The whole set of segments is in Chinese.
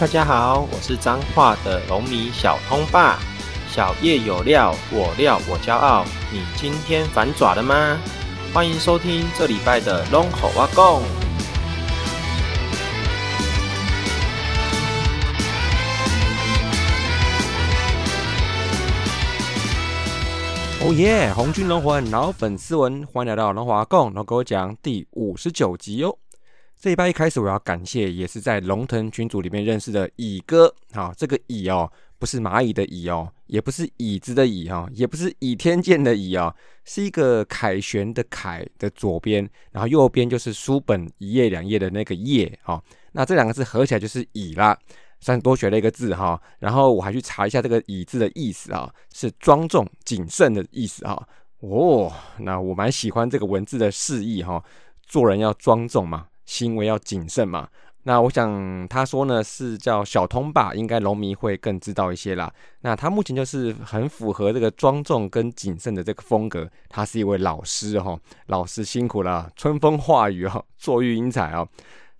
大家好，我是彰化的龙迷小通爸。小叶有料，我料我骄傲。你今天反爪了吗？欢迎收听这礼拜的龙口挖贡。哦耶！红军龙魂老粉丝文，欢迎来到龙华共龙哥讲第五十九集哟。这一拜一开始，我要感谢也是在龙腾群组里面认识的乙哥。好，这个乙哦，不是蚂蚁的蚁哦，也不是椅子的椅哈，也不是倚天剑的倚哦，是一个凯旋的凯的左边，然后右边就是书本一页两页的那个页哈。那这两个字合起来就是乙啦。算多学了一个字哈，然后我还去查一下这个“乙”字的意思啊，是庄重谨慎的意思哈。哦，那我蛮喜欢这个文字的释义哈，做人要庄重嘛，行为要谨慎嘛。那我想他说呢是叫小通吧，应该龙迷会更知道一些啦。那他目前就是很符合这个庄重跟谨慎的这个风格。他是一位老师哈，老师辛苦了，春风化雨哦，作育英才哦。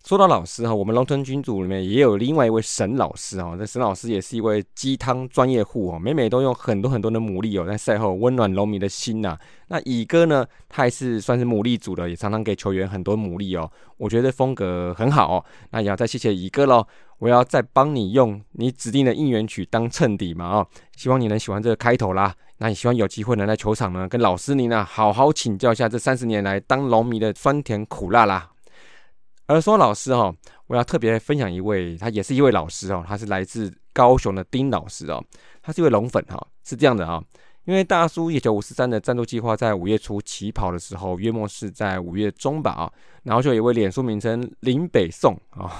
说到老师哈，我们龙腾君主里面也有另外一位沈老师哦。这沈老师也是一位鸡汤专业户哦，每每都用很多很多的牡蛎哦，在赛后温暖龙迷的心呐。那乙哥呢，他还是算是牡蛎组的，也常常给球员很多牡蛎哦。我觉得风格很好哦。那也要再谢谢乙哥喽。我要再帮你用你指定的应援曲当衬底嘛哦，希望你能喜欢这个开头啦。那也希望有机会能在球场呢，跟老师您呢好好请教一下这三十年来当龙迷的酸甜苦辣啦。而说老师哈，我要特别分享一位，他也是一位老师哦，他是来自高雄的丁老师哦，他是一位龙粉哈，是这样的啊，因为大叔一九五四三的战斗计划在五月初起跑的时候，约莫是在五月中吧啊，然后就有一位脸书名称林北宋啊，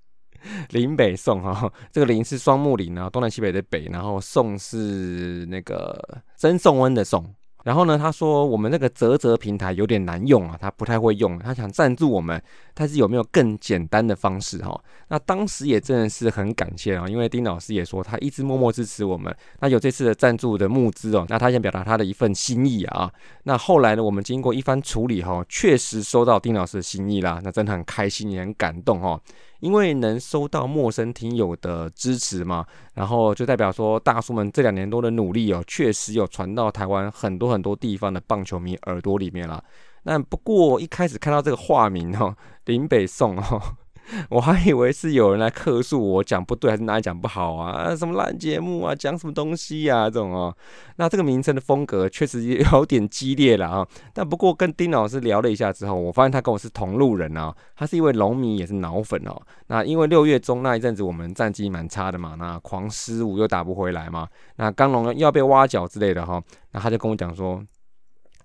林北宋哈，这个林是双木林啊，东南西北的北，然后宋是那个曾宋恩的宋。然后呢，他说我们那个泽泽平台有点难用啊，他不太会用，他想赞助我们，但是有没有更简单的方式哈？那当时也真的是很感谢啊，因为丁老师也说他一直默默支持我们，那有这次的赞助的募资哦，那他想表达他的一份心意啊。那后来呢，我们经过一番处理哈，确实收到丁老师的心意啦，那真的很开心也很感动哈。因为能收到陌生听友的支持嘛，然后就代表说大叔们这两年多的努力哦，确实有传到台湾很多很多地方的棒球迷耳朵里面了。但不过一开始看到这个化名哦，林北宋哦。我还以为是有人来客诉我讲不对，还是哪里讲不好啊？什么烂节目啊？讲什么东西呀？这种哦，那这个名称的风格确实有点激烈了啊。但不过跟丁老师聊了一下之后，我发现他跟我是同路人啊。他是一位龙迷，也是脑粉哦。那因为六月中那一阵子我们战绩蛮差的嘛，那狂失误又打不回来嘛，那刚龙要被挖角之类的哈。那他就跟我讲说，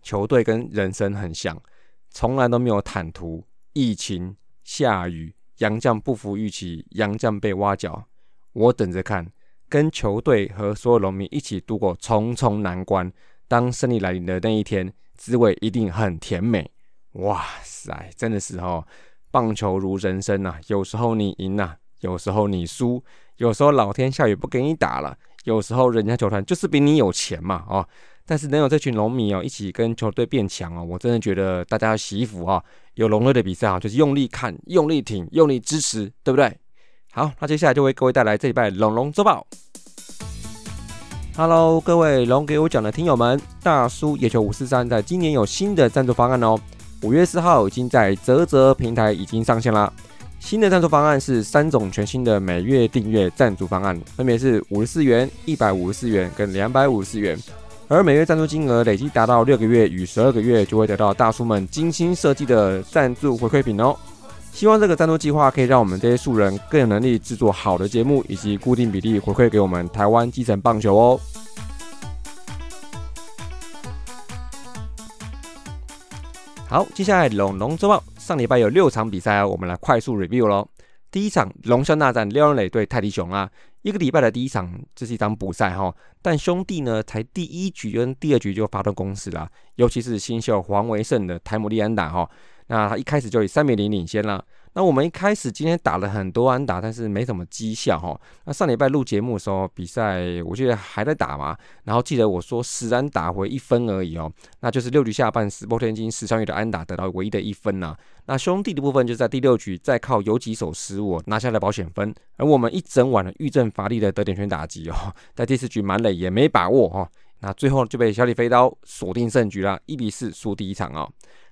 球队跟人生很像，从来都没有坦途，疫情、下雨。杨将不服预期，杨将被挖角，我等着看。跟球队和所有农民一起度过重重难关，当胜利来临的那一天，滋味一定很甜美。哇塞，真的是哦，棒球如人生呐，有时候你赢呐，有时候你输，有时候老天下雨不给你打了，有时候人家球团就是比你有钱嘛，哦。但是能有这群龙迷哦，一起跟球队变强哦，我真的觉得大家要洗衣服啊！有龙队的比赛啊，就是用力看、用力挺、用力支持，对不对？好，那接下来就为各位带来这一拜龙龙周报。Hello，各位龙给我讲的听友们，大叔野球五四三在今年有新的赞助方案哦。五月四号已经在泽泽平台已经上线啦。新的赞助方案是三种全新的每月订阅赞助方案，分别是五十四元、一百五十四元跟两百五十四元。而每月赞助金额累计达到六个月与十二个月，就会得到大叔们精心设计的赞助回馈品哦。希望这个赞助计划可以让我们这些素人更有能力制作好的节目，以及固定比例回馈给我们台湾基层棒球哦。好，接下来龙龙周报，上礼拜有六场比赛，我们来快速 review 喽。第一场龙象大战廖磊对泰迪熊啊，一个礼拜的第一场，这是一场补赛哈。但兄弟呢，才第一局跟第二局就发动攻势了，尤其是新秀黄维胜的台姆利安打哈，那他一开始就以三比零领先了。那我们一开始今天打了很多安打，但是没什么绩效哈。那上礼拜录节目的时候，比赛我记得还在打嘛，然后记得我说十安打回一分而已哦，那就是六局下半时波天金十三月的安打得到唯一的一分呐。那兄弟的部分就在第六局再靠有几手失误拿下了保险分，而我们一整晚的预阵乏力的得点圈打击哦，在第四局满垒也没把握哈，那最后就被小李飞刀锁定胜局了，一比四输第一场哦。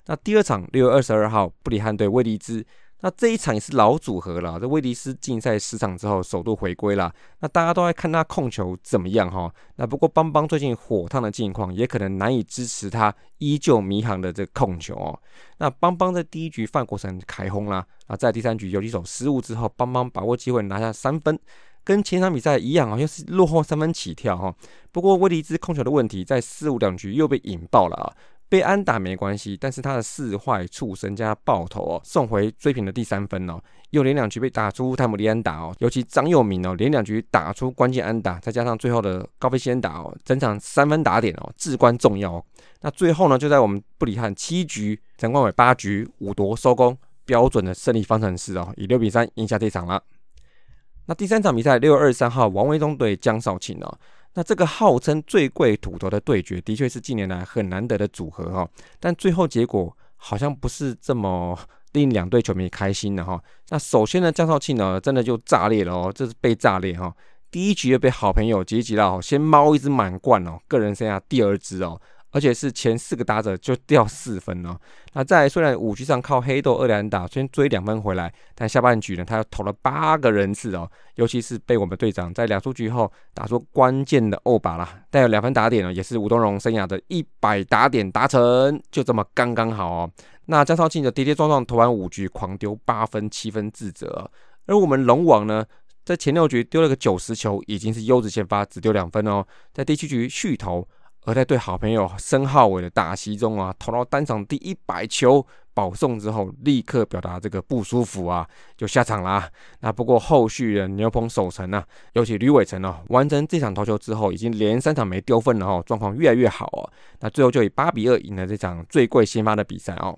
那第二场六月二十二号布里汉对威利兹。那这一场也是老组合了，这威迪斯竞赛十场之后首度回归了，那大家都在看他控球怎么样哈。那不过邦邦最近火烫的境况，也可能难以支持他依旧迷航的这控球哦。那邦邦在第一局范国成开轰啦，啊，在第三局有几手失误之后，邦邦把握机会拿下三分，跟前场比赛一样啊，又是落后三分起跳哈。不过威迪斯控球的问题在四五两局又被引爆了啊。被安打没关系，但是他的四坏触身加爆头哦，送回追平的第三分哦。又连两局被打出泰姆利安打哦，尤其张佑铭哦，连两局打出关键安打，再加上最后的高飞先打哦，整场三分打点哦，至关重要哦。那最后呢，就在我们布里汉七局，陈冠伟八局五夺收工，标准的胜利方程式哦，以六比三赢下这场了。那第三场比赛，六月二十三号，王维忠对江少庆哦。那这个号称最贵土头的对决，的确是近年来很难得的组合哈。但最后结果好像不是这么令两队球迷开心的哈。那首先呢，江少庆呢，真的就炸裂了哦，这是被炸裂哈。第一局又被好朋友吉吉了，先猫一只满贯哦，个人生涯第二只哦。而且是前四个打者就掉四分哦。那在虽然五局上靠黑豆二连打先追两分回来，但下半局呢，他又投了八个人次哦。尤其是被我们队长在两出局后打出关键的欧把啦，带有两分打点呢，也是吴东荣生涯的一百打点达成，就这么刚刚好哦。那江超庆的跌跌撞撞投完五局，狂丢八分七分自责。而我们龙王呢，在前六局丢了个九十球，已经是优质先发，只丢两分哦。在第七局续投。而在对好朋友申浩伟的打席中啊，投到单场第一百球保送之后，立刻表达这个不舒服啊，就下场啦。那不过后续的牛棚守城啊，尤其吕伟成哦，完成这场投球之后，已经连三场没丢分了哦，状况越来越好哦。那最后就以八比二赢了这场最贵先发的比赛哦。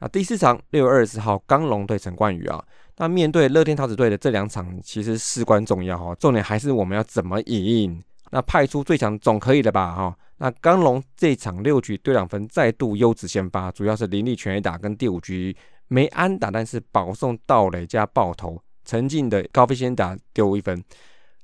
那第四场六月二十号，刚龙对陈冠宇啊，那面对乐天桃子队的这两场，其实事关重要哈，重点还是我们要怎么赢。那派出最强总可以的吧哈？那刚龙这场六局对两分，再度优质先发，主要是林立全一打跟第五局没安打，但是保送盗垒加爆头，陈进的高飞先打丢一分，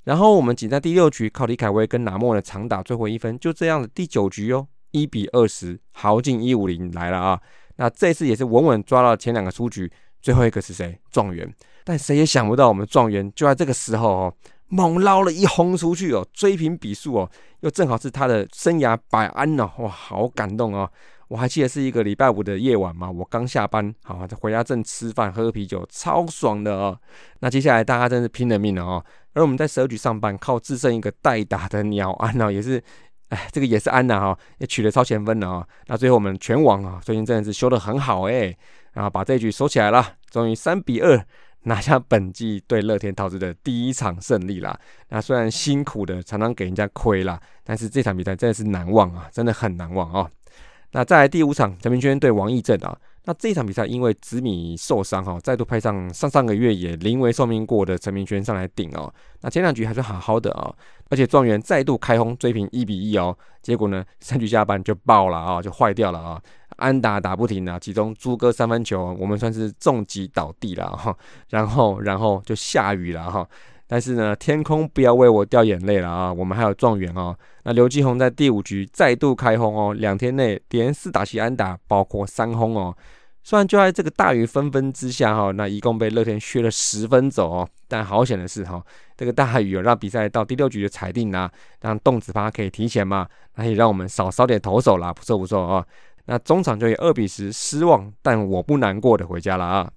然后我们仅在第六局靠李凯威跟拿莫的长打追回一分，就这样的第九局哦，一比二十，豪进一五零来了啊！那这次也是稳稳抓到前两个出局，最后一个是谁？状元，但谁也想不到我们状元就在这个时候哦。猛捞了一轰出去哦，追平比数哦，又正好是他的生涯百安哦，哇，好感动哦！我还记得是一个礼拜五的夜晚嘛，我刚下班，好在回家正吃饭喝啤酒，超爽的哦。那接下来大家真是拼了命了哦。而我们在十二局上班，靠自剩一个代打的鸟安哦，也是，哎，这个也是安呐哈，也取得超前分了啊。那最后我们全网啊，最近真的是修得很好哎，然后把这局收起来了，终于三比二。拿下本季对乐天桃子的第一场胜利啦！那虽然辛苦的常常给人家亏啦，但是这场比赛真的是难忘啊，真的很难忘啊！那再来第五场陈明轩对王义正啊，那这场比赛因为子米受伤哈，再度派上上上个月也临危受命过的陈明轩上来顶哦。那前两局还是好好的啊，而且状元再度开轰追平一比一哦，结果呢三局下半就爆了啊，就坏掉了啊！安打打不停啊，其中朱哥三分球，我们算是重击倒地了哈，然后然后就下雨了哈，但是呢，天空不要为我掉眼泪了啊，我们还有状元哦，那刘继宏在第五局再度开轰哦，两天内连四打席安打，包括三轰哦，虽然就在这个大雨纷纷之下哈，那一共被乐天削了十分走哦，但好险的是哈，这个大雨有让比赛到第六局的裁定啦，让动子趴可以提前嘛，那也让我们少烧点投手啦，不错不错哦。那中场就以二比十失望，但我不难过的回家了啊。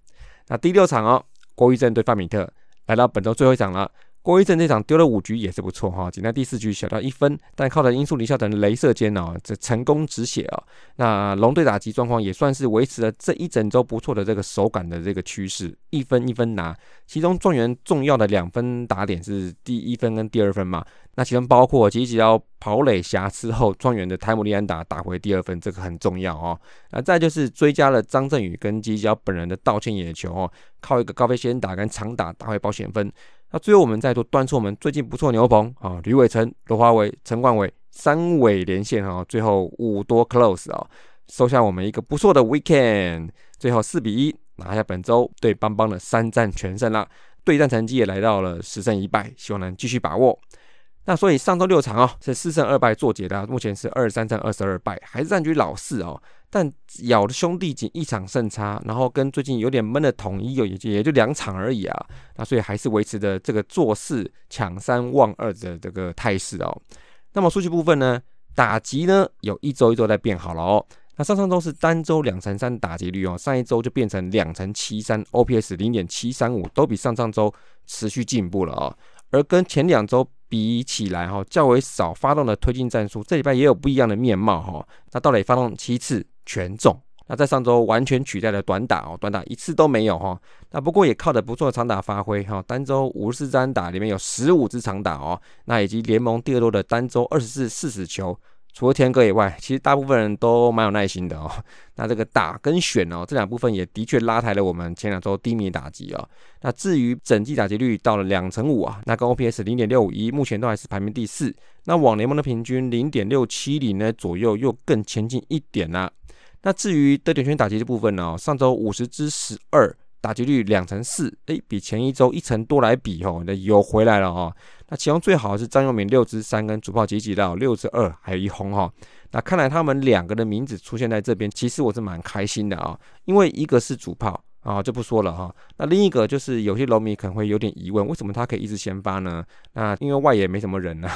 那第六场哦，郭玉正对范米特来到本周最后一场了。郭一正这场丢了五局也是不错哈，仅在第四局小掉一分，但靠着音速离校等镭射间哦，这成功止血啊。那龙队打击状况也算是维持了这一整周不错的这个手感的这个趋势，一分一分拿。其中状元重要的两分打点是第一分跟第二分嘛，那其中包括吉吉要跑垒瑕疵后，状元的泰姆利安打打回第二分，这个很重要哦。那再就是追加了张振宇跟吉吉本人的道歉野球哦，靠一个高飞先打跟长打打回保险分。那最后我们再度端出我们最近不错牛棚啊，吕伟成、罗华伟、陈冠伟三尾连线啊，最后五多 close 啊，收下我们一个不错的 weekend，最后四比一拿下本周对邦邦的三战全胜啦，对战成绩也来到了十胜一败，希望能继续把握。那所以上周六场哦是四胜二败做结的，目前是二三胜二十二败，还是占据老四哦。但咬的兄弟仅一场胜差，然后跟最近有点闷的统一有也就也就两场而已啊。那所以还是维持着这个做四抢三望二的这个态势哦。那么数据部分呢，打击呢有一周一周在变好了哦。那上上周是单周两成三打击率哦，上一周就变成两成七三，OPS 零点七三五都比上上周持续进步了哦。而跟前两周。比起来哈，较为少发动的推进战术，这礼拜也有不一样的面貌哈。那到底发动七次全中，那在上周完全取代了短打哦，短打一次都没有哈。那不过也靠着不错的长打发挥哈，单周五十四支打里面有十五支长打哦，那以及联盟第二多的单周二十四四十球。除了天哥以外，其实大部分人都蛮有耐心的哦。那这个打跟选哦，这两部分也的确拉抬了我们前两周低迷打击哦。那至于整季打击率到了两成五啊，那跟 OPS 零点六五一，目前都还是排名第四。那往联盟的平均零点六七零呢左右，又更前进一点啦。那至于得点圈打击的部分呢，上周五十之十二。打击率两成四，哎，比前一周一成多来比哦，那有回来了哈。那其中最好的是张佑铭六支三跟主炮吉吉到六支二，还有一红哈。那看来他们两个的名字出现在这边，其实我是蛮开心的啊，因为一个是主炮啊，就不说了哈。那另一个就是有些龙迷可能会有点疑问，为什么他可以一直先发呢？那因为外野没什么人呢。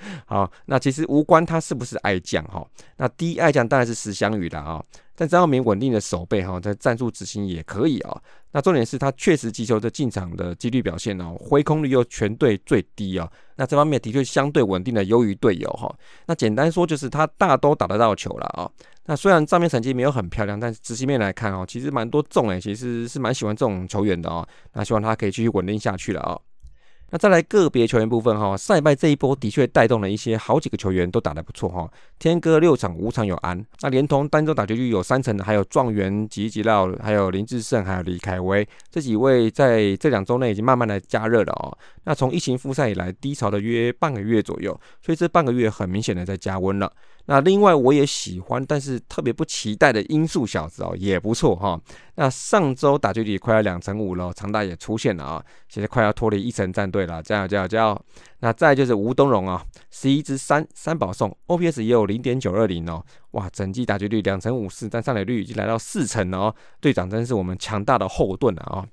好，那其实无关他是不是爱将哈。那第一爱将当然是石祥宇的啊。但张耀明稳定的守备哈，在战术执行也可以啊。那重点是他确实击球的进场的几率表现哦，挥空率又全队最低啊。那这方面的确相对稳定的优于队友哈。那简单说就是他大都打得到球了啊。那虽然账面成绩没有很漂亮，但是执行面来看哦，其实蛮多中诶，其实是蛮喜欢这种球员的哦。那希望他可以继续稳定下去了啊。那再来个别球员部分哈，上一拜这一波的确带动了一些好几个球员都打得不错哈。天哥六场五场有安，那连同单周打球率有三成的，还有状元吉吉绕，还有林志胜，还有李凯威这几位在这两周内已经慢慢的加热了哦。那从疫情复赛以来低潮的约半个月左右，所以这半个月很明显的在加温了。那另外我也喜欢，但是特别不期待的音速小子哦，也不错哈。那上周打击率快要两成五了，长大也出现了啊，现在快要脱离一成战队了，加油加油加油！那再就是吴东荣啊，十一支三三保送，OPS 也有零点九二零哦，哇，整季打击率两成五四，但上垒率已经来到四成了哦，队长真是我们强大的后盾了啊。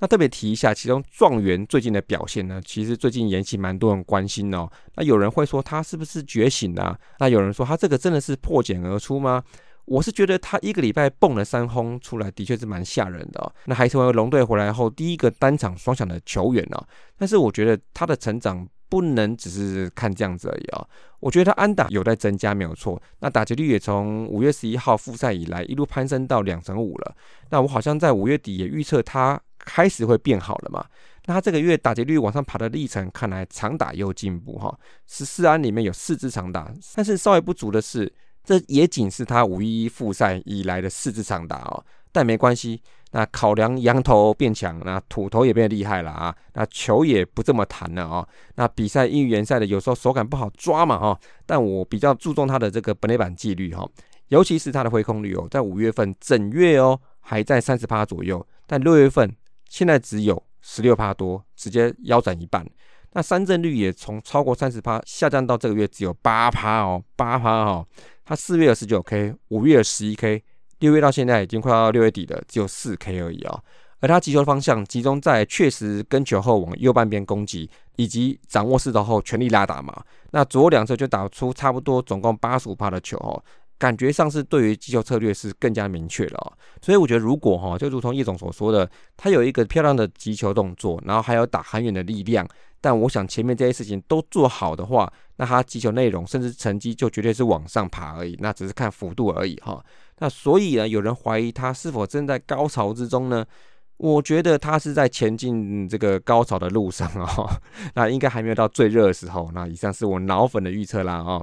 那特别提一下，其中状元最近的表现呢，其实最近引起蛮多人关心哦。那有人会说他是不是觉醒了？那有人说他这个真的是破茧而出吗？我是觉得他一个礼拜蹦了三轰出来，的确是蛮吓人的。哦那还成为龙队回来后第一个单场双响的球员呢。但是我觉得他的成长不能只是看这样子而已啊。我觉得他安打有在增加，没有错。那打击率也从五月十一号复赛以来一路攀升到两成五了。那我好像在五月底也预测他。开始会变好了嘛？那他这个月打击率往上爬的历程，看来长打又进步哈。十四安里面有四支长打，但是稍微不足的是，这也仅是他五一复赛以来的四支长打哦。但没关系，那考量羊头变强，那土头也变厉害了啊。那球也不这么弹了哦。那比赛因联赛的有时候手感不好抓嘛哈。但我比较注重他的这个本垒板纪律哈，尤其是他的挥空率哦，在五月份整月哦还在三十趴左右，但六月份。现在只有十六趴多，直接腰斩一半。那三振率也从超过三十趴下降到这个月只有八趴哦，八趴哦。它四月十九 K，五月十一 K，六月到现在已经快到六月底了，只有四 K 而已哦。而他击球的方向集中在确实跟球后往右半边攻击，以及掌握势头后全力拉打嘛。那左右两侧就打出差不多总共八十五帕的球哦。感觉上是对于击球策略是更加明确了，所以我觉得如果哈，就如同叶总所说的，他有一个漂亮的击球动作，然后还有打很远的力量，但我想前面这些事情都做好的话，那他击球内容甚至成绩就绝对是往上爬而已，那只是看幅度而已哈。那所以呢，有人怀疑他是否正在高潮之中呢？我觉得他是在前进这个高潮的路上哦，那应该还没有到最热的时候。那以上是我脑粉的预测啦啊。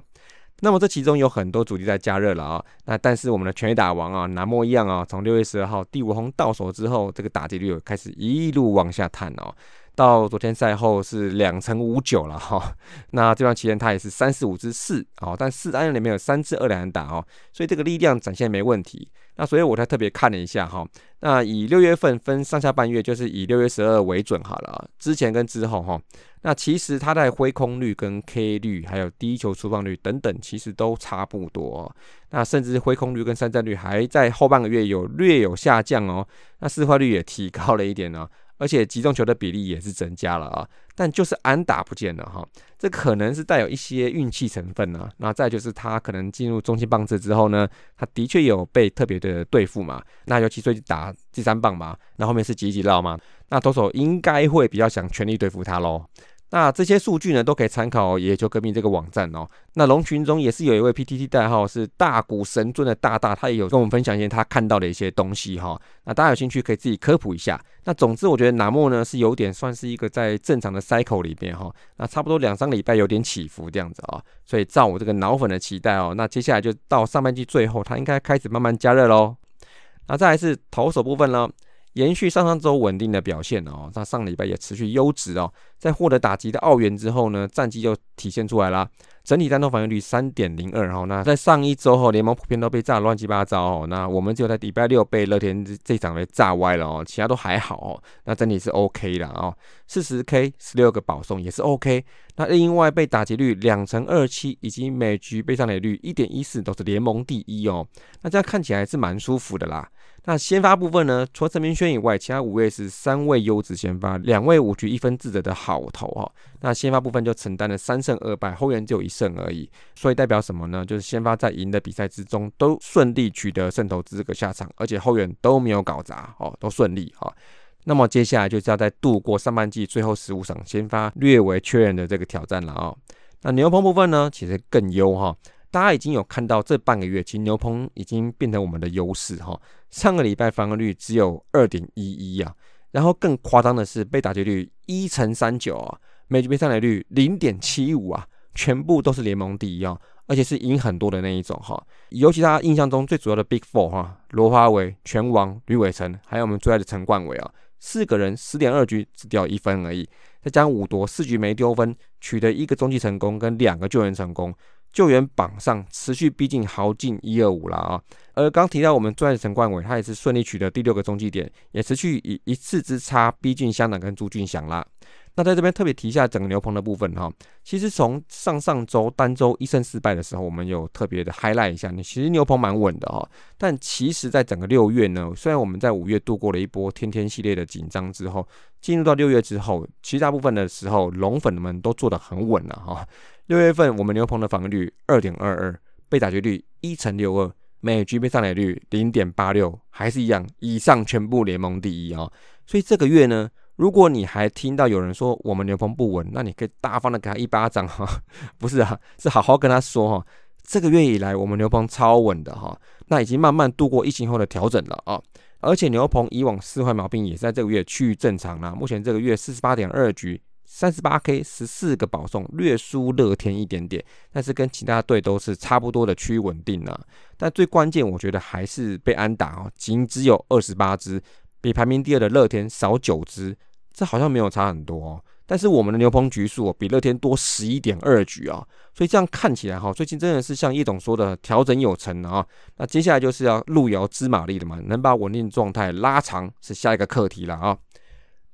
那么这其中有很多主题在加热了啊，那但是我们的全垒打王啊，南莫一样啊，从六月十二号第五轰到手之后，这个打击率开始一路往下探哦。到昨天赛后是两成五九了哈，那这段期间他也是三十五支四哦，但四安里面有三支二两打哦，所以这个力量展现没问题。那所以我才特别看了一下哈，那以六月份分上下半月，就是以六月十二为准好了，之前跟之后哈，那其实他在挥空率跟 K 率还有低球出放率等等，其实都差不多。那甚至挥空率跟三战率还在后半个月有略有下降哦，那四坏率也提高了一点呢。而且击中球的比例也是增加了啊，但就是安打不见了哈，这可能是带有一些运气成分呢。那再就是他可能进入中心棒次之后呢，他的确有被特别的对付嘛。那尤其最近打第三棒嘛，那后面是吉吉绕嘛，那投手应该会比较想全力对付他喽。那这些数据呢，都可以参考野球革命这个网站哦。那龙群中也是有一位 PTT 代号是大谷神尊的大大，他也有跟我们分享一些他看到的一些东西哈。那大家有兴趣可以自己科普一下。那总之，我觉得拿莫呢是有点算是一个在正常的 cycle 里面哈。那差不多两三个礼拜有点起伏这样子啊。所以照我这个脑粉的期待哦，那接下来就到上半季最后，它应该开始慢慢加热喽。那再来是投手部分呢。延续上上周稳定的表现哦，那上礼拜也持续优质哦，在获得打击的澳元之后呢，战绩就体现出来了。整体单投防御率三点零二哈，那在上一周后联盟普遍都被炸乱七八糟哦，那我们只有在礼拜六被乐天这场被炸歪了哦，其他都还好哦，那整体是 OK 的哦，四十 K 十六个保送也是 OK，那另外被打击率两成二七以及每局被上垒率一点一四都是联盟第一哦，那这样看起来是蛮舒服的啦。那先发部分呢？除了陈明轩以外，其他五位是三位优质先发，两位五局一分自责的好投哈。那先发部分就承担了三胜二败，后援只有一胜而已。所以代表什么呢？就是先发在赢的比赛之中都顺利取得胜投资格下场，而且后援都没有搞砸哦，都顺利哈。那么接下来就是要在度过上半季最后十五场先发略为确认的这个挑战了啊。那牛棚部分呢，其实更优哈。大家已经有看到这半个月，其实牛棚已经变成我们的优势哈。上个礼拜防御率只有二点一一啊，然后更夸张的是被打击率一乘三九啊，每局被上垒率零点七五啊，全部都是联盟第一啊，而且是赢很多的那一种哈。尤其他印象中最主要的 Big Four 哈，罗华伟、拳王吕伟成，还有我们最爱的陈冠伟啊，四个人十点二局只掉一分而已，再加上五夺四局没丢分，取得一个中继成功跟两个救援成功。救援榜上持续逼近豪进一二五了啊！而刚提到我们最爱的陈冠伟，他也是顺利取得第六个中继点，也持续以一次之差逼近香港跟朱俊祥啦。那在这边特别提一下整个牛棚的部分哈，其实从上上周单周一胜四败的时候，我们有特别的 highlight 一下，你其实牛棚蛮稳的哈。但其实，在整个六月呢，虽然我们在五月度过了一波天天系列的紧张之后，进入到六月之后，其实大部分的时候龙粉们都做得很稳了哈。六月份我们牛棚的防御率二点二二，被打击率一乘六二，每局被上垒率零点八六，还是一样，以上全部联盟第一啊。所以这个月呢，如果你还听到有人说我们牛棚不稳，那你可以大方的给他一巴掌哈，不是啊，是好好跟他说哈。这个月以来我们牛棚超稳的哈，那已经慢慢度过疫情后的调整了啊。而且牛棚以往四坏毛病也在这个月趋于正常了，目前这个月四十八点二局。三十八 K 十四个保送，略输乐天一点点，但是跟其他队都是差不多的趋于稳定啊。但最关键，我觉得还是被安打哦，仅只有二十八支，比排名第二的乐天少九支，这好像没有差很多哦。但是我们的牛棚局数比乐天多十一点二局啊，所以这样看起来哈，最近真的是像叶总说的调整有成啊。那接下来就是要路遥知马力的嘛，能把稳定状态拉长是下一个课题了啊。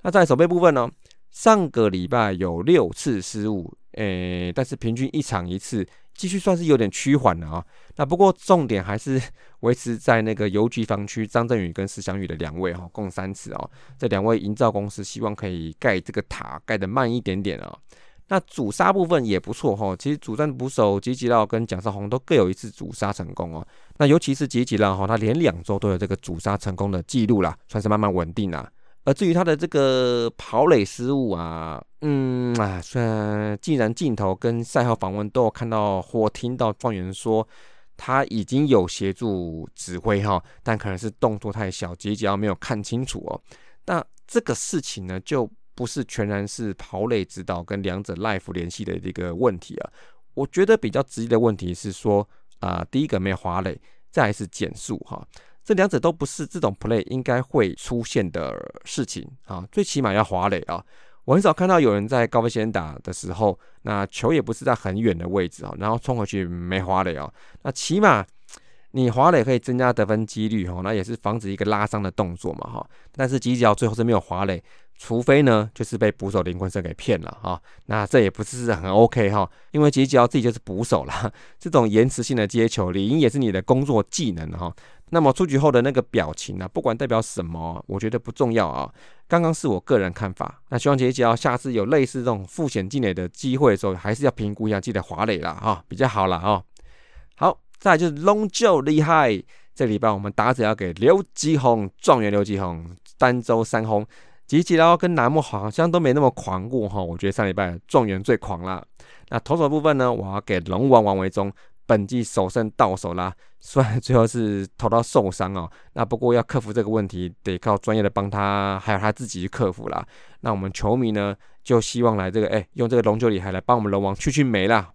那在守备部分呢？上个礼拜有六次失误，诶，但是平均一场一次，继续算是有点趋缓了啊。那不过重点还是维持在那个邮局防区张振宇跟石祥宇的两位哈，共三次哦。这两位营造公司希望可以盖这个塔盖得慢一点点啊。那主杀部分也不错哈，其实主战捕手吉吉绕跟蒋少红都各有一次主杀成功哦。那尤其是吉吉绕哈，他连两周都有这个主杀成功的记录啦，算是慢慢稳定啦。而至于他的这个跑垒失误啊，嗯啊，虽然既然镜头跟赛后访问都有看到或听到状元说他已经有协助指挥哈，但可能是动作太小，结节没有看清楚哦。那这个事情呢，就不是全然是跑垒指导跟两者 life 联系的一个问题啊。我觉得比较直接的问题是说啊，第一个没有滑垒，再是减速哈。这两者都不是这种 play 应该会出现的事情啊，最起码要滑垒啊。我很少看到有人在高飞先打的时候，那球也不是在很远的位置啊，然后冲回去没滑垒啊。那起码你滑垒可以增加得分几率哈，那也是防止一个拉伤的动作嘛哈。但是吉角最后是没有滑垒。除非呢，就是被捕手林坤生给骗了哈，那这也不是很 OK 哈，因为吉吉奥自己就是捕手啦，这种延迟性的接球理应也是你的工作技能哈。那么出局后的那个表情呢，不管代表什么，我觉得不重要啊。刚刚是我个人看法，那希望吉吉奥下次有类似这种复险进垒的机会的时候，还是要评估一下自己的滑垒了哈，比较好了啊。好，再就是龙就厉害，这礼拜我们打者要给刘吉宏状元刘吉宏单周三轰。吉吉捞跟楠木好像都没那么狂过哈，我觉得上礼拜状元最狂了。那投手部分呢，我要给龙王王维忠，本季首胜到手啦。虽然最后是投到受伤哦，那不过要克服这个问题，得靠专业的帮他，还有他自己去克服啦。那我们球迷呢，就希望来这个哎，用这个龙九里海来帮我们龙王去去霉啦。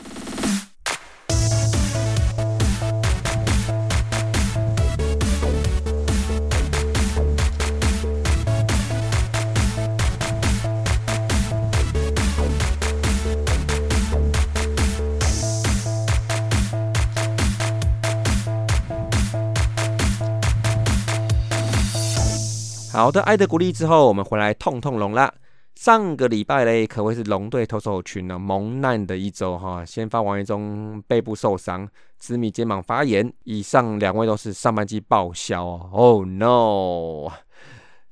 好的，爱的鼓励之后，我们回来痛痛龙啦。上个礼拜嘞，可谓是龙队投手群呢蒙难的一周哈。先发王一中背部受伤，紫米肩膀发炎，以上两位都是上半季报销哦。Oh no！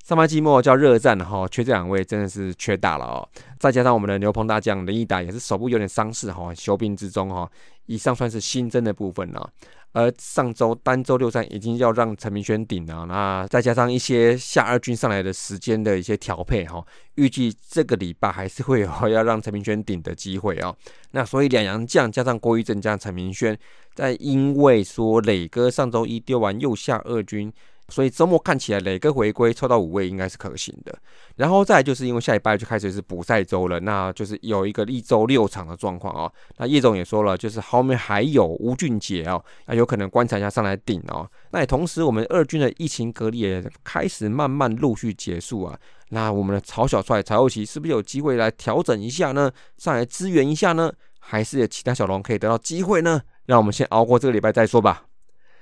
上半季末叫热战哈，缺这两位真的是缺大了哦。再加上我们的牛棚大将林毅达也是手部有点伤势哈，休兵之中哈。以上算是新增的部分了。而上周单周六战已经要让陈明轩顶了，那再加上一些下二军上来的时间的一些调配哈，预计这个礼拜还是会有 要让陈明轩顶的机会哦。那所以两洋将加上郭玉正加上陈明轩，在因为说磊哥上周一丢完右下二军。所以周末看起来磊哥回归抽到五位应该是可行的，然后再就是因为下礼拜就开始是补赛周了，那就是有一个一周六场的状况哦。那叶总也说了，就是后面还有吴俊杰哦，那有可能观察一下上来顶哦。那也同时我们二军的疫情隔离也开始慢慢陆续结束啊。那我们的曹小帅、曹后奇是不是有机会来调整一下呢？上来支援一下呢？还是有其他小龙可以得到机会呢？让我们先熬过这个礼拜再说吧。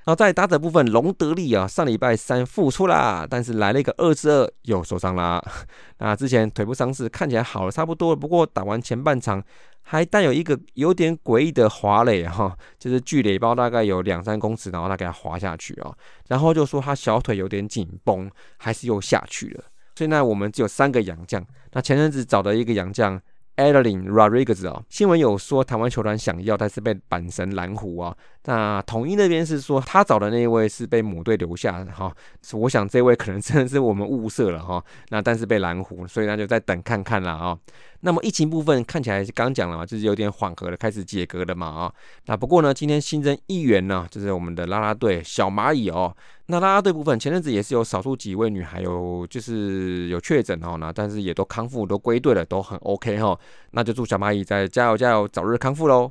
然后在打者部分，隆德利啊，上礼拜三复出啦，但是来了一个二至二，又受伤啦。那之前腿部伤势看起来好了差不多了，不过打完前半场还带有一个有点诡异的滑垒 哈，就是距垒包大概有两三公尺，然后他给他滑下去啊，然后就说他小腿有点紧绷，还是又下去了。现在我们只有三个洋将，那前阵子找的一个洋将。Adeline Rodriguez 啊，新闻有说台湾球团想要，但是被阪神蓝狐啊。那统一那边是说他找的那一位是被母队留下的哈。我想这位可能真的是我们物色了哈。那但是被蓝狐，所以那就再等看看了啊。那么疫情部分看起来刚讲了嘛，就是有点缓和了，开始解隔了嘛啊。那不过呢，今天新增一员呢，就是我们的啦啦队小蚂蚁哦。那啦啦队部分前阵子也是有少数几位女孩有就是有确诊哦，那但是也都康复都归队了，都很 OK 哈。那就祝小蚂蚁在加油加油，早日康复喽。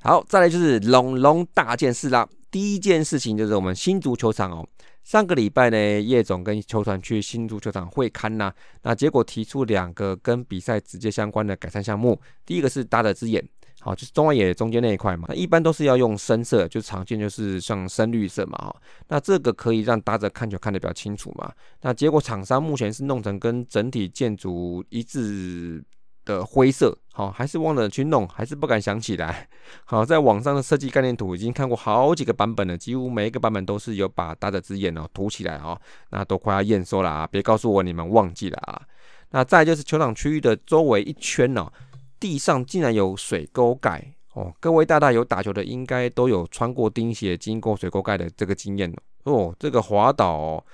好，再来就是龙龙大件事啦。第一件事情就是我们新足球场哦。上个礼拜呢，叶总跟球团去新足球场会勘呐，那结果提出两个跟比赛直接相关的改善项目。第一个是打的之眼。好，就是中外野中间那一块嘛，一般都是要用深色，就常见就是像深绿色嘛，哈，那这个可以让打者看球看得比较清楚嘛。那结果厂商目前是弄成跟整体建筑一致的灰色，好，还是忘了去弄，还是不敢想起来。好，在网上的设计概念图已经看过好几个版本了，几乎每一个版本都是有把打者之眼哦涂起来哦，那都快要验收了啊，别告诉我你们忘记了啊。那再就是球场区域的周围一圈哦。地上竟然有水沟盖哦！各位大大有打球的，应该都有穿过钉鞋、经过水沟盖的这个经验哦。这个滑倒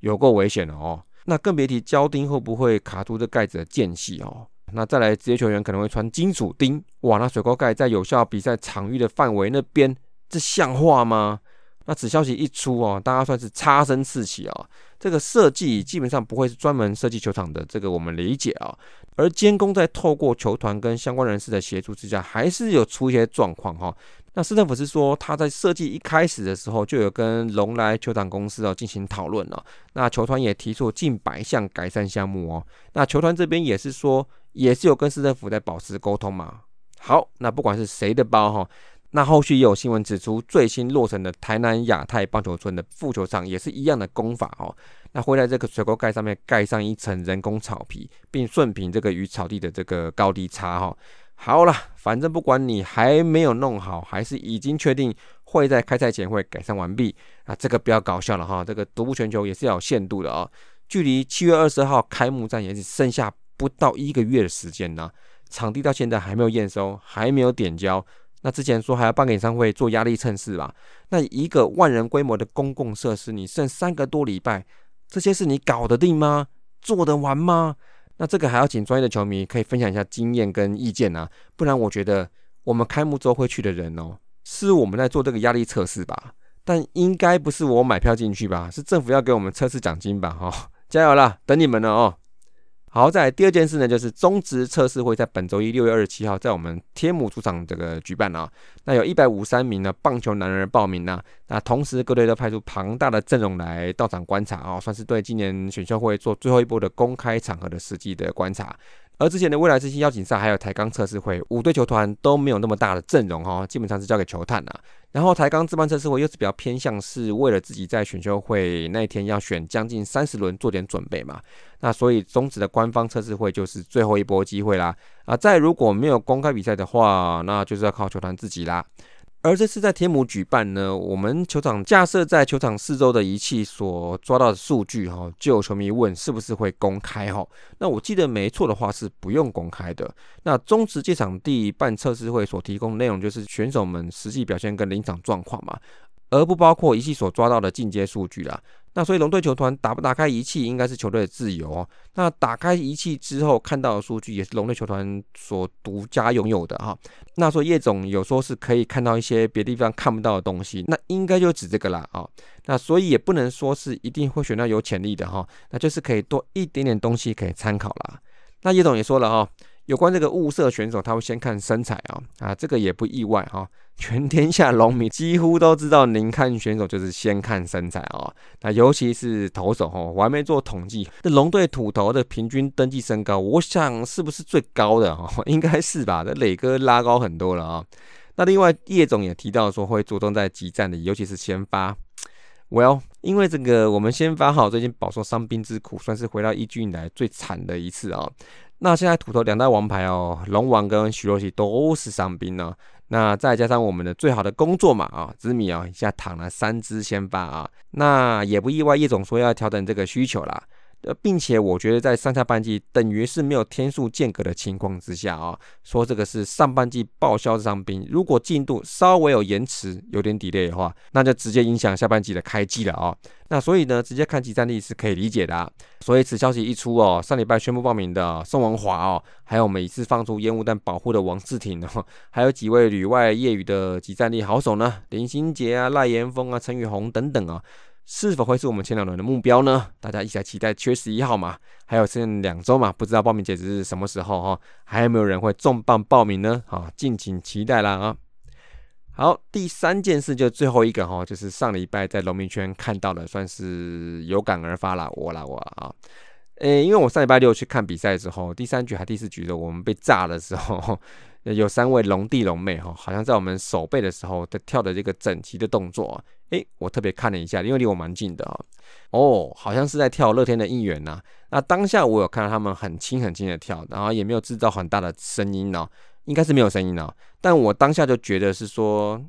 有够危险的哦！那更别提胶钉会不会卡住这盖子的间隙哦。那再来，职业球员可能会穿金属钉，哇，那水沟盖在有效比赛场域的范围那边，这像话吗？那此消息一出哦，大家算是插声四起啊。这个设计基本上不会是专门设计球场的，这个我们理解啊。而监工在透过球团跟相关人士的协助之下，还是有出一些状况哈。那市政府是说，他在设计一开始的时候就有跟龙来球场公司哦进行讨论了。那球团也提出近百项改善项目哦。那球团这边也是说，也是有跟市政府在保持沟通嘛。好，那不管是谁的包哈。那后续也有新闻指出，最新落成的台南亚太棒球村的副球场也是一样的工法哦。那会在这个水沟盖上面盖上一层人工草皮，并顺平这个与草地的这个高低差哈。好了，反正不管你还没有弄好，还是已经确定会在开赛前会改善完毕，啊，这个不要搞笑了哈。这个独步全球也是要有限度的啊。距离七月二十号开幕战也是剩下不到一个月的时间呢。场地到现在还没有验收，还没有点交。那之前说还要办个演唱会做压力测试吧？那一个万人规模的公共设施，你剩三个多礼拜，这些事你搞得定吗？做得完吗？那这个还要请专业的球迷可以分享一下经验跟意见啊，不然我觉得我们开幕周会去的人哦，是我们在做这个压力测试吧？但应该不是我买票进去吧？是政府要给我们测试奖金吧？哈，加油啦，等你们了哦。好在第二件事呢，就是中职测试会在本周一六月二十七号在我们天母主场这个举办啊。那有一百五十三名的棒球男人报名呢。那同时各队都派出庞大的阵容来到场观察啊，算是对今年选秀会做最后一波的公开场合的实际的观察。而之前的未来之星邀请赛还有台钢测试会，五队球团都没有那么大的阵容哈，基本上是交给球探啊。然后台钢自办测试会又是比较偏向是为了自己在选秀会那天要选将近三十轮做点准备嘛。那所以终止的官方测试会就是最后一波机会啦。啊，再如果没有公开比赛的话，那就是要靠球团自己啦。而这次在天母举办呢，我们球场架设在球场四周的仪器所抓到的数据哈，就有球迷问是不是会公开哈？那我记得没错的话是不用公开的。那中职界场地办测试会所提供的内容就是选手们实际表现跟临场状况嘛。而不包括仪器所抓到的进阶数据啦。那所以龙队球团打不打开仪器，应该是球队的自由哦。那打开仪器之后看到的数据，也是龙队球团所独家拥有的哈。那说叶总有说是可以看到一些别地方看不到的东西，那应该就指这个啦啊。那所以也不能说是一定会选到有潜力的哈，那就是可以多一点点东西可以参考啦。那叶总也说了哈。有关这个物色选手，他会先看身材啊啊，这个也不意外哈。全天下龙迷几乎都知道，您看选手就是先看身材啊。那尤其是投手哈，我还没做统计，这龙队土投的平均登记身高，我想是不是最高的哈？应该是吧？这磊哥拉高很多了啊。那另外叶总也提到说，会着重在集战的，尤其是先发。Well，因为这个我们先发好，最近饱受伤兵之苦，算是回到一军以来最惨的一次啊。那现在土头两大王牌哦，龙王跟徐若曦都是伤兵呢。那再加上我们的最好的工作嘛啊，紫米啊，一下躺了三支先发啊，那也不意外，叶总说要调整这个需求啦。呃，并且我觉得在上下半季等于是没有天数间隔的情况之下啊，说这个是上半季报销伤兵，如果进度稍微有延迟，有点 delay 的话，那就直接影响下半季的开机了啊。那所以呢，直接看集战力是可以理解的。啊。所以此消息一出哦，上礼拜宣布报名的宋文华哦，还有每次放出烟雾弹保护的王志廷哦，还有几位旅外业余的集战力好手呢，林心杰啊、赖延峰啊、陈宇宏等等啊。是否会是我们前两轮的目标呢？大家一起来期待七月十一号嘛，还有剩两周嘛，不知道报名截止是什么时候哈？还有没有人会重磅报名呢？好，敬请期待啦啊！好，第三件事就最后一个哈，就是上礼拜在龙明圈看到的，算是有感而发啦，我啦我啊，诶，因为我上礼拜六去看比赛之后，第三局还第四局的我们被炸的时候。有三位龙弟龙妹哈，好像在我们守备的时候，在跳的这个整齐的动作，诶，我特别看了一下，因为离我蛮近的哈，哦，好像是在跳乐天的应援呐。那当下我有看到他们很轻很轻的跳，然后也没有制造很大的声音哦，应该是没有声音哦。但我当下就觉得是说。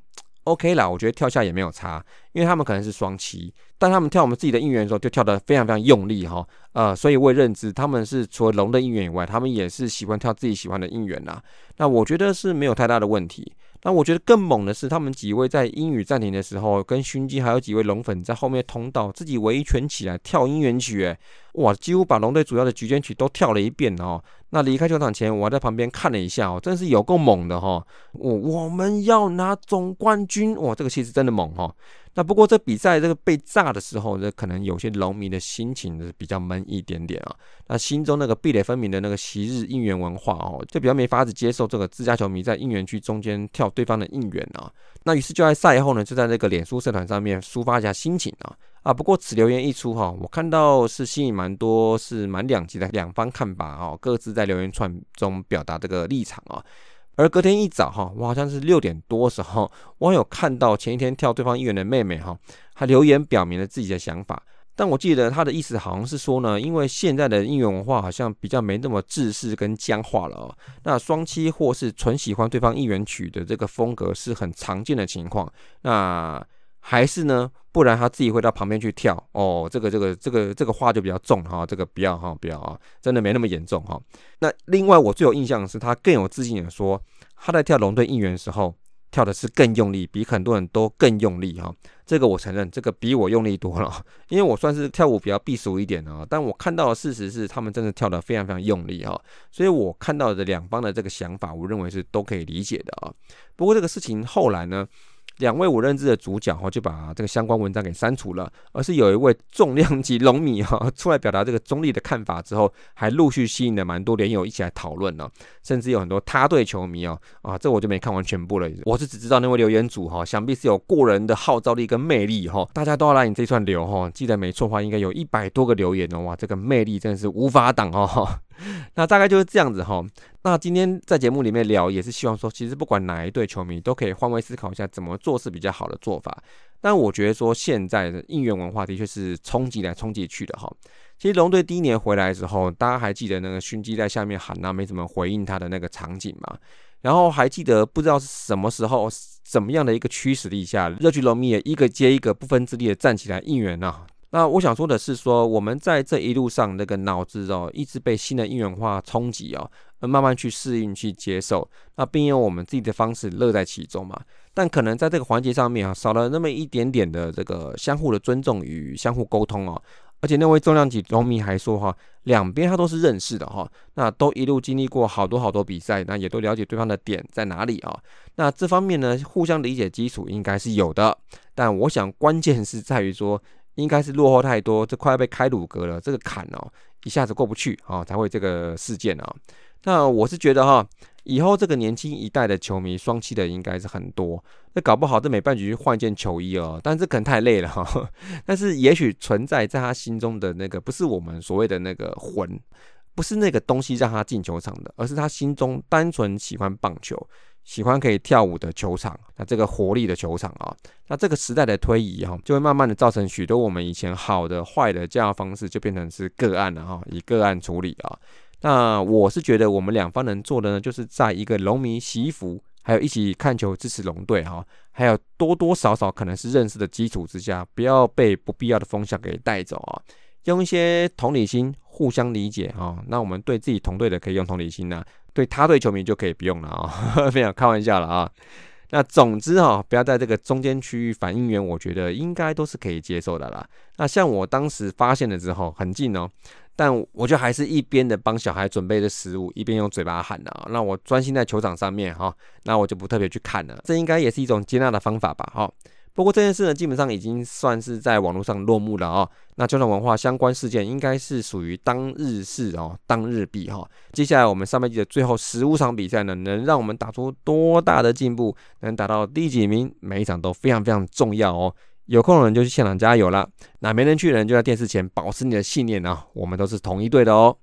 OK 啦，我觉得跳下也没有差，因为他们可能是双七，但他们跳我们自己的应援的时候就跳得非常非常用力哈，呃，所以我也认知他们是除了龙的应援以外，他们也是喜欢跳自己喜欢的应援啦。那我觉得是没有太大的问题。那我觉得更猛的是，他们几位在英语暂停的时候，跟勋基还有几位龙粉在后面通道自己围拳起来跳音源曲，哎，哇，几乎把龙队主要的局间曲都跳了一遍哦。那离开球场前，我还在旁边看了一下哦，真是有够猛的哈！我我们要拿总冠军，哇，这个气势真的猛哈！那不过这比赛这个被炸的时候，这可能有些龙迷的心情是比较闷一点点啊。那心中那个壁垒分明的那个昔日应援文化哦，就比较没法子接受这个自家球迷在应援区中间跳对方的应援啊。那于是就在赛后呢，就在那个脸书社团上面抒发一下心情啊。啊，不过此留言一出哈，我看到是吸引蛮多，是蛮两极的两方看法哦，各自在留言串中表达这个立场啊。而隔天一早哈，我好像是六点多时候，我有看到前一天跳对方议员的妹妹哈，她留言表明了自己的想法。但我记得她的意思好像是说呢，因为现在的应援文化好像比较没那么制式跟僵化了哦。那双七或是纯喜欢对方应援曲的这个风格是很常见的情况。那还是呢？不然他自己会到旁边去跳哦。这个、这个、这个、这个话就比较重哈。这个不要哈，不要啊，真的没那么严重哈。那另外我最有印象的是，他更有自信的说，他在跳龙队应援的时候跳的是更用力，比很多人都更用力哈。这个我承认，这个比我用力多了，因为我算是跳舞比较避俗一点的啊。但我看到的事实是，他们真的跳得非常非常用力哈。所以我看到的两方的这个想法，我认为是都可以理解的啊。不过这个事情后来呢？两位我认知的主角哈，就把这个相关文章给删除了，而是有一位重量级龙迷哈出来表达这个中立的看法之后，还陆续吸引了蛮多连友一起来讨论呢，甚至有很多他队球迷哦啊，这我就没看完全部了，我是只知道那位留言主哈，想必是有过人的号召力跟魅力哈，大家都要来你这串流哈，记得没错的话，应该有一百多个留言哦，哇，这个魅力真的是无法挡哦。那大概就是这样子哈。那今天在节目里面聊，也是希望说，其实不管哪一队球迷，都可以换位思考一下，怎么做是比较好的做法。但我觉得说，现在的应援文化的确是冲击来冲击去的哈。其实龙队第一年回来的时候，大家还记得那个勋基在下面喊那没怎么回应他的那个场景吗？然后还记得不知道是什么时候、怎么样的一个驱使力下，热剧龙迷也一个接一个不分之地的站起来应援呐。那我想说的是，说我们在这一路上那个脑子哦，一直被新的应援化冲击哦，慢慢去适应、去接受，那并用我们自己的方式乐在其中嘛。但可能在这个环节上面啊，少了那么一点点的这个相互的尊重与相互沟通哦。而且那位重量级龙迷还说哈，两边他都是认识的哈，那都一路经历过好多好多比赛，那也都了解对方的点在哪里啊。那这方面呢，互相理解基础应该是有的。但我想关键是在于说。应该是落后太多，这快要被开鲁格了，这个坎哦，一下子过不去啊，才会这个事件啊。那我是觉得哈，以后这个年轻一代的球迷双七的应该是很多，那搞不好这每半局换一件球衣哦，但是可能太累了哈。但是也许存在在他心中的那个，不是我们所谓的那个魂，不是那个东西让他进球场的，而是他心中单纯喜欢棒球。喜欢可以跳舞的球场，那这个活力的球场啊，那这个时代的推移哈，就会慢慢的造成许多我们以前好的、坏的这样方式，就变成是个案了哈，以个案处理啊。那我是觉得我们两方能做的呢，就是在一个龙迷洗衣服，还有一起看球支持龙队哈，还有多多少少可能是认识的基础之下，不要被不必要的风向给带走啊。用一些同理心，互相理解哈。那我们对自己同队的可以用同理心呢。对他队球迷就可以不用了啊，没有开玩笑了啊。那总之哈，不要在这个中间区域反应员，我觉得应该都是可以接受的啦。那像我当时发现了之后，很近哦，但我就还是一边的帮小孩准备的食物，一边用嘴巴喊的啊。那我专心在球场上面哈，那我就不特别去看了。这应该也是一种接纳的方法吧，哈。不过这件事呢，基本上已经算是在网络上落幕了啊。那球场文化相关事件应该是属于当日事哦，当日比哈。接下来我们上半季的最后十五场比赛呢，能让我们打出多大的进步，能打到第几名，每一场都非常非常重要哦。有空的人就去现场加油了，那没人去的人就在电视前保持你的信念啊，我们都是同一队的哦。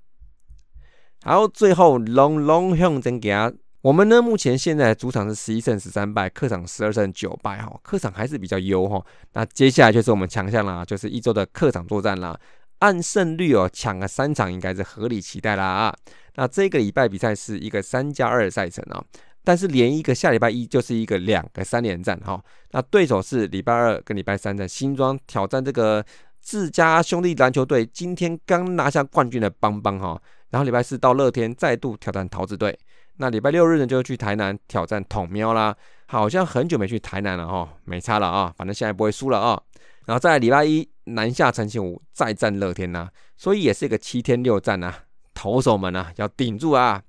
好，最后龙龙向前行。我们呢，目前现在主场是十一胜十三败，客场十二胜九败哈，客场还是比较优哈。那接下来就是我们强项啦，就是一周的客场作战啦。按胜率哦，抢个三场应该是合理期待啦啊。那这个礼拜比赛是一个三加二赛程啊，但是连一个下礼拜一就是一个两个三连战哈。那对手是礼拜二跟礼拜三的新庄挑战这个自家兄弟篮球队，今天刚拿下冠军的邦邦哈。然后礼拜四到乐天再度挑战桃子队。那礼拜六日呢，就去台南挑战统喵啦。好像很久没去台南了哈，没差了啊，反正现在不会输了啊。然后在礼拜一南下澄清湖再战乐天呐，所以也是一个七天六战呐，投手们啊要顶住啊。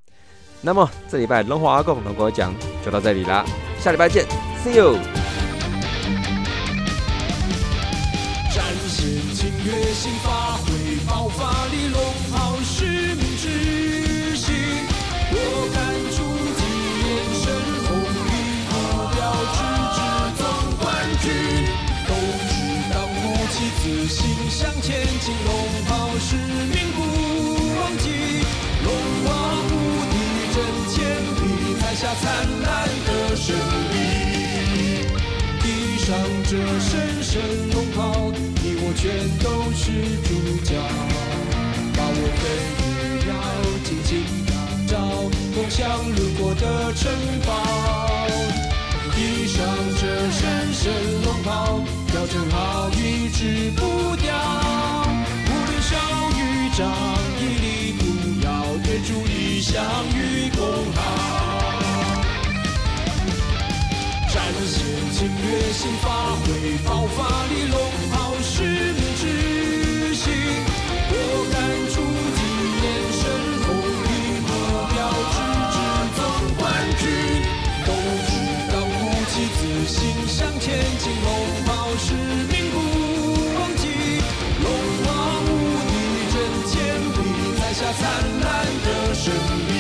那么这礼拜龙华阿贡龙哥讲就到这里啦，下礼拜见，See you。展现侵略性，发挥爆发下灿烂的胜利。披上这神圣龙袍，你我全都是主角。把我们也要紧紧打造，共享路过的城堡。披上这神圣龙袍，要正好一直不掉。无论小与长，屹立不摇，对主理想与共好。现侵略性，发挥爆发力，龙袍使命之心。我敢出击，眼神红利，目标直指总冠军。斗志当武器，自信向前进，龙袍使命不忘记。龙王无敌，震天地，摘下灿烂的胜利。